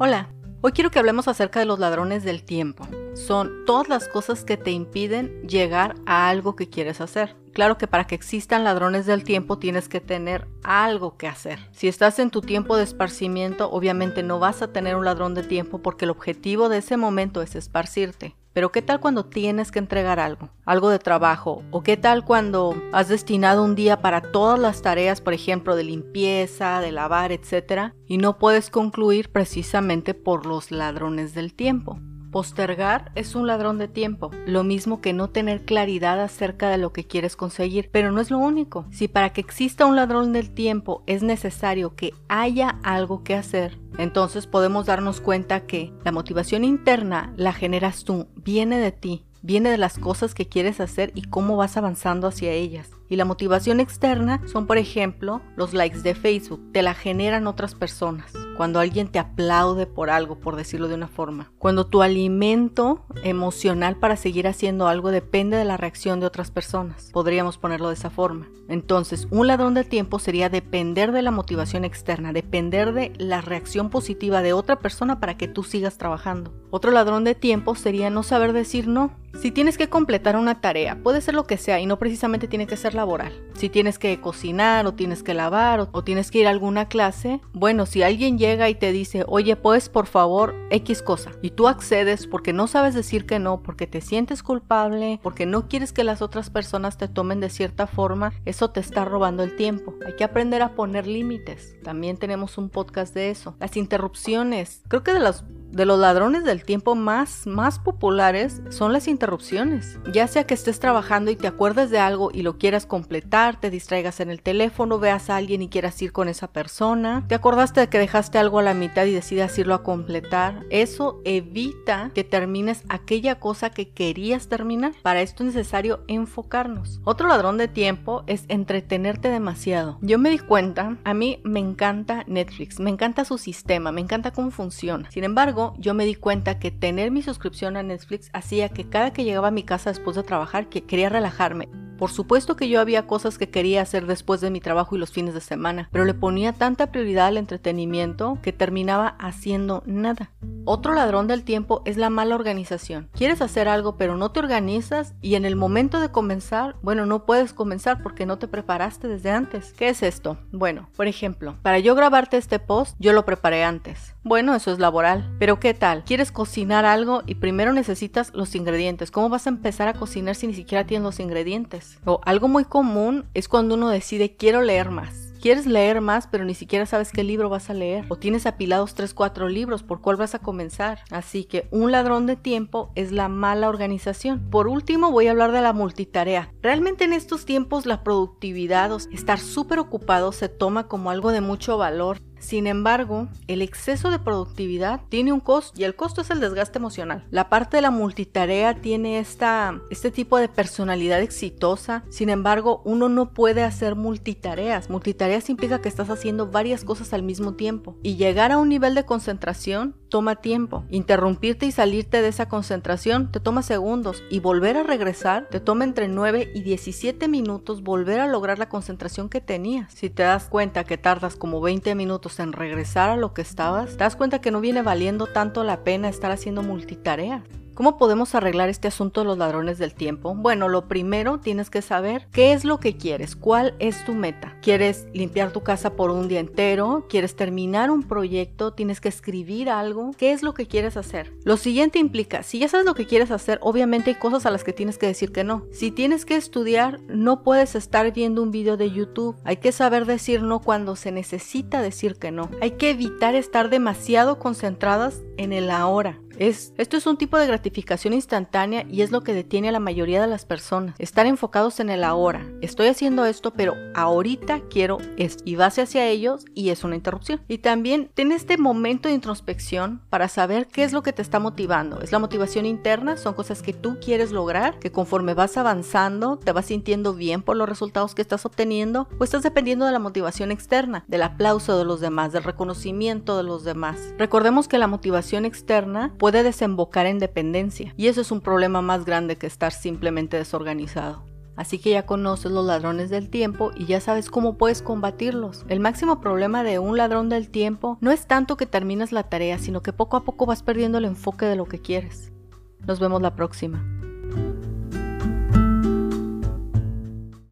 Hola, hoy quiero que hablemos acerca de los ladrones del tiempo. Son todas las cosas que te impiden llegar a algo que quieres hacer. Claro que para que existan ladrones del tiempo tienes que tener algo que hacer. Si estás en tu tiempo de esparcimiento, obviamente no vas a tener un ladrón de tiempo porque el objetivo de ese momento es esparcirte. Pero ¿qué tal cuando tienes que entregar algo? Algo de trabajo. ¿O qué tal cuando has destinado un día para todas las tareas, por ejemplo, de limpieza, de lavar, etcétera, y no puedes concluir precisamente por los ladrones del tiempo? Postergar es un ladrón de tiempo, lo mismo que no tener claridad acerca de lo que quieres conseguir, pero no es lo único. Si para que exista un ladrón del tiempo es necesario que haya algo que hacer, entonces podemos darnos cuenta que la motivación interna la generas tú, viene de ti, viene de las cosas que quieres hacer y cómo vas avanzando hacia ellas. Y la motivación externa son, por ejemplo, los likes de Facebook, te la generan otras personas cuando alguien te aplaude por algo, por decirlo de una forma. Cuando tu alimento emocional para seguir haciendo algo depende de la reacción de otras personas. Podríamos ponerlo de esa forma. Entonces, un ladrón del tiempo sería depender de la motivación externa, depender de la reacción positiva de otra persona para que tú sigas trabajando. Otro ladrón de tiempo sería no saber decir no. Si tienes que completar una tarea, puede ser lo que sea y no precisamente tiene que ser laboral. Si tienes que cocinar o tienes que lavar o, tienes que ir a alguna clase, bueno, si alguien llega y te dice, oye, pues por favor, X cosa, y tú accedes porque no sabes decir que no, porque te sientes culpable, porque no quieres que las otras personas te tomen de cierta forma, eso te está robando el tiempo. Hay que aprender a poner límites. También tenemos un podcast de eso. Las interrupciones. Creo que de las de los ladrones del tiempo más, más populares son las interrupciones. Ya sea que estés trabajando y te acuerdes de algo y lo quieras completar, te distraigas en el teléfono, veas a alguien y quieras ir con esa persona, te acordaste de que dejaste algo a la mitad y decidas irlo a completar, eso evita que termines aquella cosa que querías terminar. Para esto es necesario enfocarnos. Otro ladrón de tiempo es entretenerte demasiado. Yo me di cuenta, a mí me encanta Netflix, me encanta su sistema, me encanta cómo funciona. Sin embargo, yo me di cuenta que tener mi suscripción a Netflix hacía que cada que llegaba a mi casa después de trabajar, que quería relajarme. Por supuesto que yo había cosas que quería hacer después de mi trabajo y los fines de semana, pero le ponía tanta prioridad al entretenimiento que terminaba haciendo nada. Otro ladrón del tiempo es la mala organización. Quieres hacer algo pero no te organizas y en el momento de comenzar, bueno, no puedes comenzar porque no te preparaste desde antes. ¿Qué es esto? Bueno, por ejemplo, para yo grabarte este post, yo lo preparé antes. Bueno, eso es laboral. Pero ¿qué tal? ¿Quieres cocinar algo y primero necesitas los ingredientes? ¿Cómo vas a empezar a cocinar si ni siquiera tienes los ingredientes? O algo muy común es cuando uno decide quiero leer más Quieres leer más, pero ni siquiera sabes qué libro vas a leer. O tienes apilados 3, 4 libros, ¿por cuál vas a comenzar? Así que un ladrón de tiempo es la mala organización. Por último, voy a hablar de la multitarea. Realmente en estos tiempos la productividad, o estar súper ocupado, se toma como algo de mucho valor. Sin embargo, el exceso de productividad tiene un costo y el costo es el desgaste emocional. La parte de la multitarea tiene esta, este tipo de personalidad exitosa. Sin embargo, uno no puede hacer multitareas. Multitareas implica que estás haciendo varias cosas al mismo tiempo y llegar a un nivel de concentración toma tiempo. Interrumpirte y salirte de esa concentración te toma segundos y volver a regresar te toma entre 9 y 17 minutos volver a lograr la concentración que tenías. Si te das cuenta que tardas como 20 minutos en regresar a lo que estabas, te das cuenta que no viene valiendo tanto la pena estar haciendo multitarea. ¿Cómo podemos arreglar este asunto de los ladrones del tiempo? Bueno, lo primero tienes que saber qué es lo que quieres, cuál es tu meta. ¿Quieres limpiar tu casa por un día entero? ¿Quieres terminar un proyecto? ¿Tienes que escribir algo? ¿Qué es lo que quieres hacer? Lo siguiente implica, si ya sabes lo que quieres hacer, obviamente hay cosas a las que tienes que decir que no. Si tienes que estudiar, no puedes estar viendo un video de YouTube. Hay que saber decir no cuando se necesita decir que no. Hay que evitar estar demasiado concentradas en el ahora esto es un tipo de gratificación instantánea y es lo que detiene a la mayoría de las personas. Estar enfocados en el ahora. Estoy haciendo esto, pero ahorita quiero esto. Y base hacia ellos y es una interrupción. Y también ten este momento de introspección para saber qué es lo que te está motivando. ¿Es la motivación interna? ¿Son cosas que tú quieres lograr? ¿Que conforme vas avanzando te vas sintiendo bien por los resultados que estás obteniendo? ¿O estás dependiendo de la motivación externa? Del aplauso de los demás, del reconocimiento de los demás. Recordemos que la motivación externa puede desembocar en y eso es un problema más grande que estar simplemente desorganizado. Así que ya conoces los ladrones del tiempo y ya sabes cómo puedes combatirlos. El máximo problema de un ladrón del tiempo no es tanto que terminas la tarea, sino que poco a poco vas perdiendo el enfoque de lo que quieres. Nos vemos la próxima.